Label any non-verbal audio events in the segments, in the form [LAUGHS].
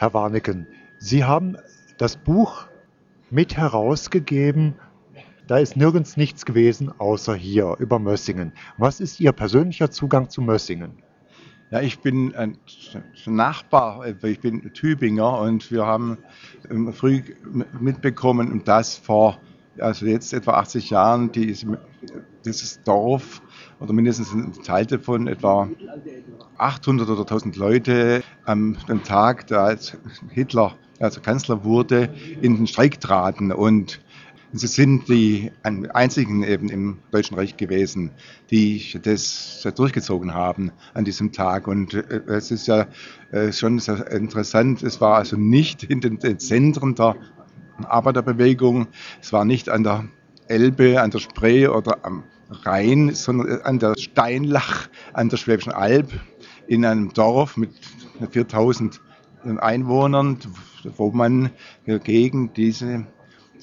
Herr Warneken, Sie haben das Buch mit herausgegeben. Da ist nirgends nichts gewesen, außer hier über Mössingen. Was ist Ihr persönlicher Zugang zu Mössingen? Ja, ich bin ein Nachbar, ich bin Tübinger und wir haben früh mitbekommen, dass vor, also jetzt etwa 80 Jahren, dieses Dorf oder mindestens ein Teil davon, etwa 800 oder 1000 Leute am Tag, da Hitler also Kanzler wurde, in den Streik traten. Und Sie sind die einzigen eben im Deutschen Reich gewesen, die das durchgezogen haben an diesem Tag. Und äh, es ist ja äh, schon sehr interessant, es war also nicht in den Zentren der Arbeiterbewegung, es war nicht an der Elbe, an der Spree oder am Rhein, sondern an der Steinlach, an der Schwäbischen Alb, in einem Dorf mit 4000 Einwohnern, wo man gegen diese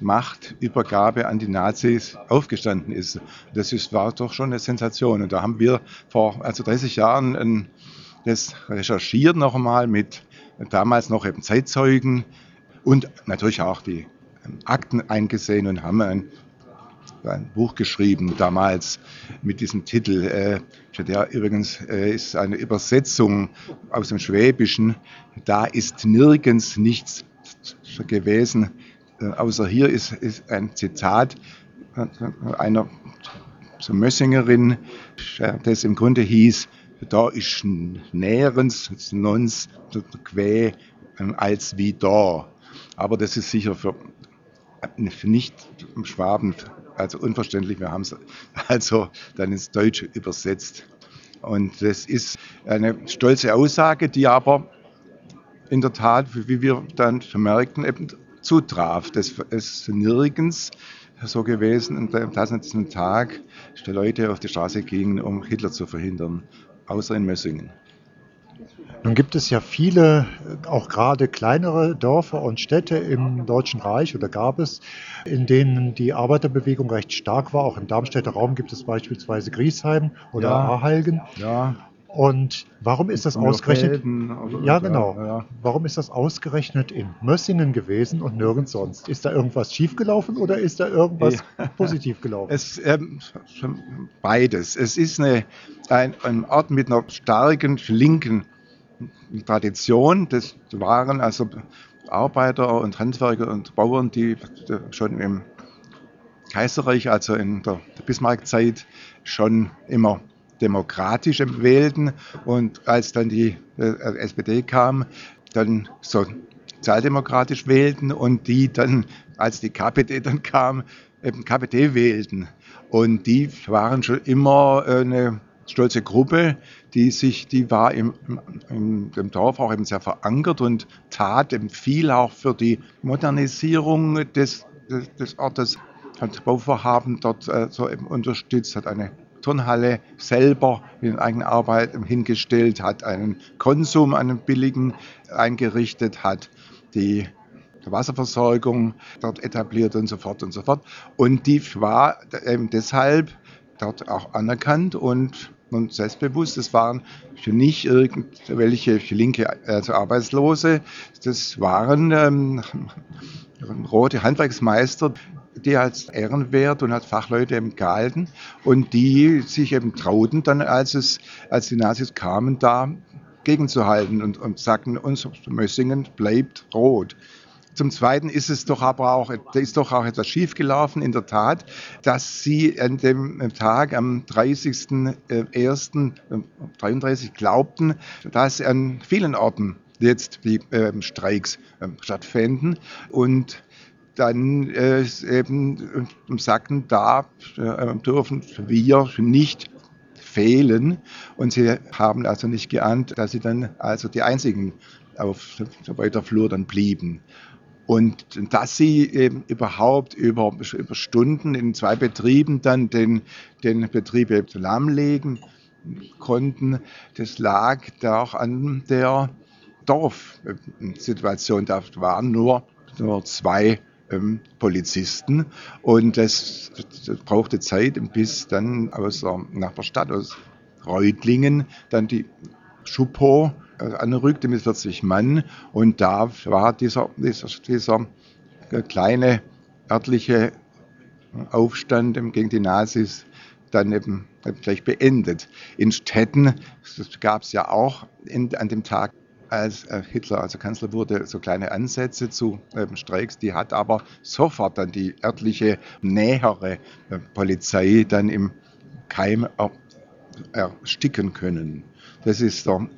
Machtübergabe an die Nazis aufgestanden ist. Das ist, war doch schon eine Sensation. Und da haben wir vor also 30 Jahren ein, das recherchiert noch einmal mit damals noch eben Zeitzeugen und natürlich auch die Akten eingesehen und haben ein, ein Buch geschrieben damals mit diesem Titel. Äh, der übrigens äh, ist eine Übersetzung aus dem Schwäbischen. Da ist nirgends nichts gewesen, äh, außer hier ist, ist ein Zitat einer so Mössingerin, das im Grunde hieß, da ist näherens nons quä als wie da. Aber das ist sicher für nicht Schwaben also unverständlich. Wir haben es [LAUGHS] also dann ins Deutsche übersetzt. Und das ist eine stolze Aussage, die aber in der Tat, wie wir dann vermerkten, eben zutraf. Das ist nirgends so gewesen, dass an diesem Tag die Leute auf die Straße gingen, um Hitler zu verhindern, außer in Mössingen. Nun gibt es ja viele, auch gerade kleinere Dörfer und Städte im Deutschen Reich oder gab es, in denen die Arbeiterbewegung recht stark war. Auch im Darmstädter Raum gibt es beispielsweise Griesheim oder ja, Ahalgen. Ja. Und warum ist das ausgerechnet? ja, genau. Ja. Warum ist das ausgerechnet in Mössingen gewesen und nirgends sonst? Ist da irgendwas schiefgelaufen oder ist da irgendwas ja. [LAUGHS] positiv gelaufen? Es, ähm, beides. Es ist eine, ein, ein Ort mit einer starken linken Tradition. Das waren also Arbeiter und Handwerker und Bauern, die schon im Kaiserreich, also in der Bismarckzeit, schon immer demokratisch wählten und als dann die äh, SPD kam, dann sozialdemokratisch wählten und die dann, als die KPD dann kam, eben KPD wählten. Und die waren schon immer eine stolze Gruppe, die sich, die war im, im, im Dorf auch eben sehr verankert und tat eben viel auch für die Modernisierung des, des, des Ortes, hat Bauvorhaben dort äh, so eben unterstützt, hat eine Turnhalle selber in eigener Arbeit hingestellt, hat einen Konsum, einen billigen eingerichtet, hat die Wasserversorgung dort etabliert und so fort und so fort. Und die war eben deshalb dort auch anerkannt und, und selbstbewusst. Das waren für nicht irgendwelche linke also Arbeitslose, das waren ähm, rote Handwerksmeister, die als ehrenwert und als Fachleute eben gehalten und die sich eben trauten dann, als es, als die Nazis kamen, da gegenzuhalten und, und sagten, unser Mössingen bleibt rot. Zum Zweiten ist es doch aber auch, ist doch auch etwas schiefgelaufen in der Tat, dass sie an dem Tag am 30.01.33 glaubten, dass an vielen Orten jetzt die äh, Streiks äh, stattfänden und dann äh, eben sagten, da äh, dürfen wir nicht fehlen. Und sie haben also nicht geahnt, dass sie dann also die einzigen auf weiter Flur dann blieben. Und dass sie eben überhaupt über, über Stunden in zwei Betrieben dann den, den Betrieb lahmlegen konnten, das lag da auch an der Dorfsituation. Da waren nur, nur zwei ähm, Polizisten und das, das, brauchte Zeit, bis dann aus der Nachbarstadt, aus Reutlingen, dann die Schupo anrückte mit 40 Mann. Und da war dieser, dieser, dieser kleine örtliche Aufstand gegen die Nazis dann eben gleich beendet. In Städten gab es ja auch in, an dem Tag, als äh, Hitler also Kanzler wurde, so kleine Ansätze zu ähm, Streiks. Die hat aber sofort dann die örtliche, nähere äh, Polizei dann im Keim er, ersticken können. Das ist der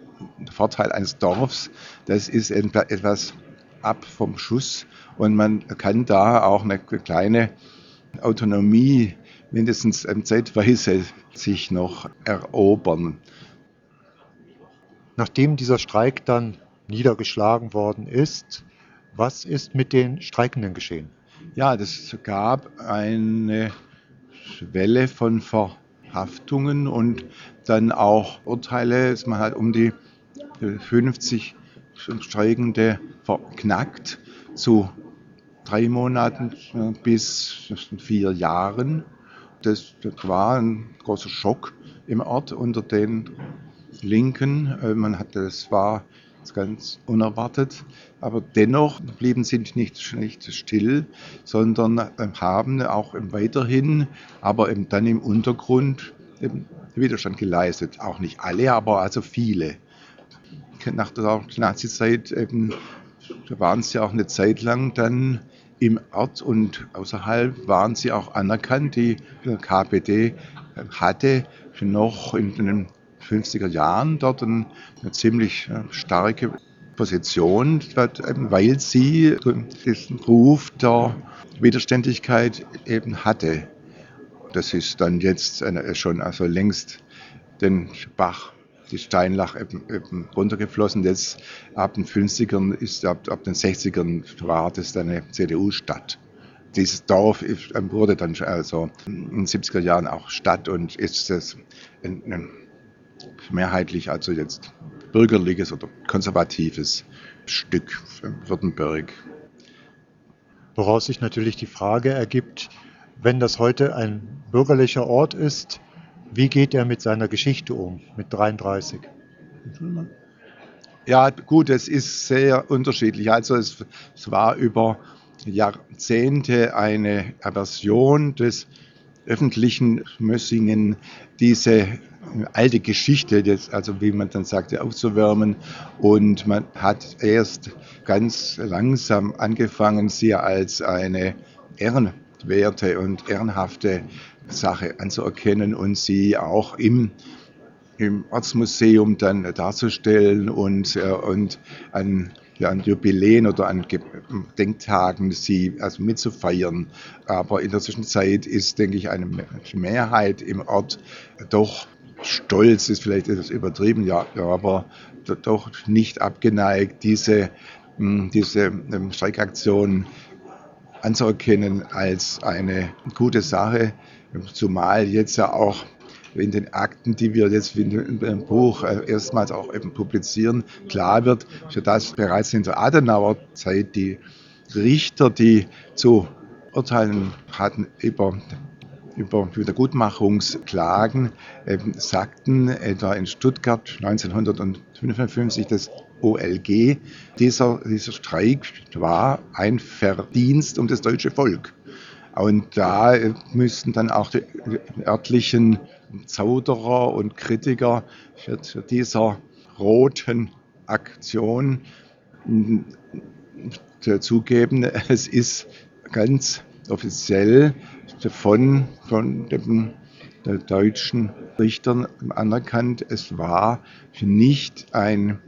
Vorteil eines Dorfs. Das ist etwas ab vom Schuss und man kann da auch eine kleine Autonomie mindestens zeitweise sich noch erobern. Nachdem dieser Streik dann niedergeschlagen worden ist, was ist mit den Streikenden geschehen? Ja, es gab eine Welle von Verhaftungen und dann auch Urteile. Man hat um die 50 Streikende verknackt zu drei Monaten bis vier Jahren. Das, war ein großer Schock im Ort unter den Linken. Äh, man hatte, das war ganz unerwartet, aber dennoch blieben sie nicht, nicht still, sondern äh, haben auch weiterhin, aber eben dann im Untergrund Widerstand geleistet. Auch nicht alle, aber also viele. Nach der Nazizeit eben, waren sie auch eine Zeit lang dann im Ort und außerhalb waren sie auch anerkannt. Die KPD hatte noch in den 50er Jahren dort eine ziemlich äh, starke Position, weil sie diesen Ruf der Widerständigkeit eben hatte. Das ist dann jetzt schon also längst den Bach die Steinlach eben, eben runtergeflossen. Jetzt ab den 50ern ist, ab, ab den 60ern war das eine CDU-Stadt. Dieses Dorf wurde dann also in den 70er Jahren auch Stadt und ist das ein, ein mehrheitlich also jetzt bürgerliches oder konservatives Stück Württemberg. Woraus sich natürlich die Frage ergibt, wenn das heute ein bürgerlicher Ort ist, wie geht er mit seiner Geschichte um, mit 33? Ja, gut, es ist sehr unterschiedlich. Also es, es war über Jahrzehnte eine Aversion des öffentlichen Mössingen, diese alte Geschichte, das, also wie man dann sagte, aufzuwärmen. Und man hat erst ganz langsam angefangen, sie als eine ehrenwerte und ehrenhafte Sache anzuerkennen und sie auch im, im Ortsmuseum dann darzustellen und, äh, und an, ja, an Jubiläen oder an Gedenktagen sie also mitzufeiern. Aber in der Zwischenzeit ist, denke ich, eine Mehrheit im Ort doch stolz, ist vielleicht etwas übertrieben, ja, aber doch nicht abgeneigt, diese, hm, diese ähm, Streikaktion anzuerkennen als eine gute Sache, zumal jetzt ja auch in den Akten, die wir jetzt in dem Buch äh, erstmals auch eben publizieren, klar wird, dass bereits in der Adenauer-Zeit die Richter, die zu urteilen hatten über über Wiedergutmachungsklagen ähm, sagten, etwa in Stuttgart 1955 das OLG, dieser, dieser Streik war ein Verdienst um das deutsche Volk. Und da müssten dann auch die örtlichen Zauderer und Kritiker für dieser roten Aktion zugeben, [LAUGHS] es ist ganz offiziell von, von den deutschen Richtern anerkannt, es war nicht ein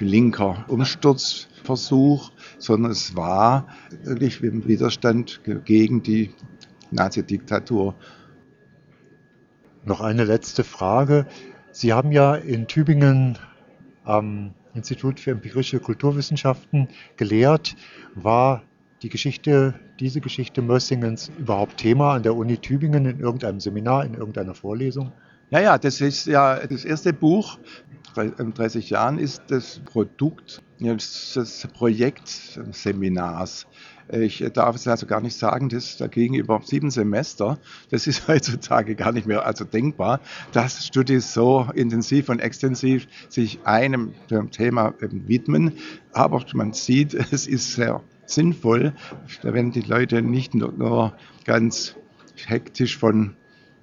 linker Umsturzversuch, sondern es war wirklich im Widerstand gegen die Nazi-Diktatur. Noch eine letzte Frage. Sie haben ja in Tübingen am Institut für empirische Kulturwissenschaften gelehrt. War die Geschichte, diese Geschichte Mössingens überhaupt Thema an der Uni Tübingen in irgendeinem Seminar, in irgendeiner Vorlesung? Ja, ja, das ist ja das erste Buch. In 30 Jahren ist das Produkt des Projektseminars. Ich darf es also gar nicht sagen, dass da gegenüber sieben Semester, das ist [LAUGHS] heutzutage gar nicht mehr also denkbar, dass Studis so intensiv und extensiv sich einem Thema widmen. Aber man sieht, [LAUGHS] es ist sehr sinnvoll, wenn die Leute nicht nur ganz hektisch von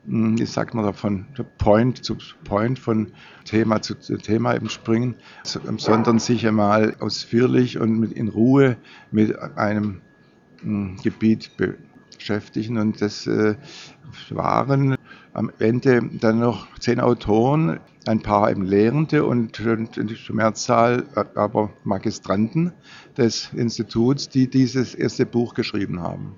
wie sagt man da, von Point zu Point, von Thema zu Thema eben springen, sondern sich einmal ausführlich und in Ruhe mit einem hm, Gebiet beschäftigen. Und das äh, waren am Ende dann noch zehn Autoren, ein paar eben Lehrende und, die Mehrzahl aber Magistranten des Instituts, die dieses erste Buch geschrieben haben.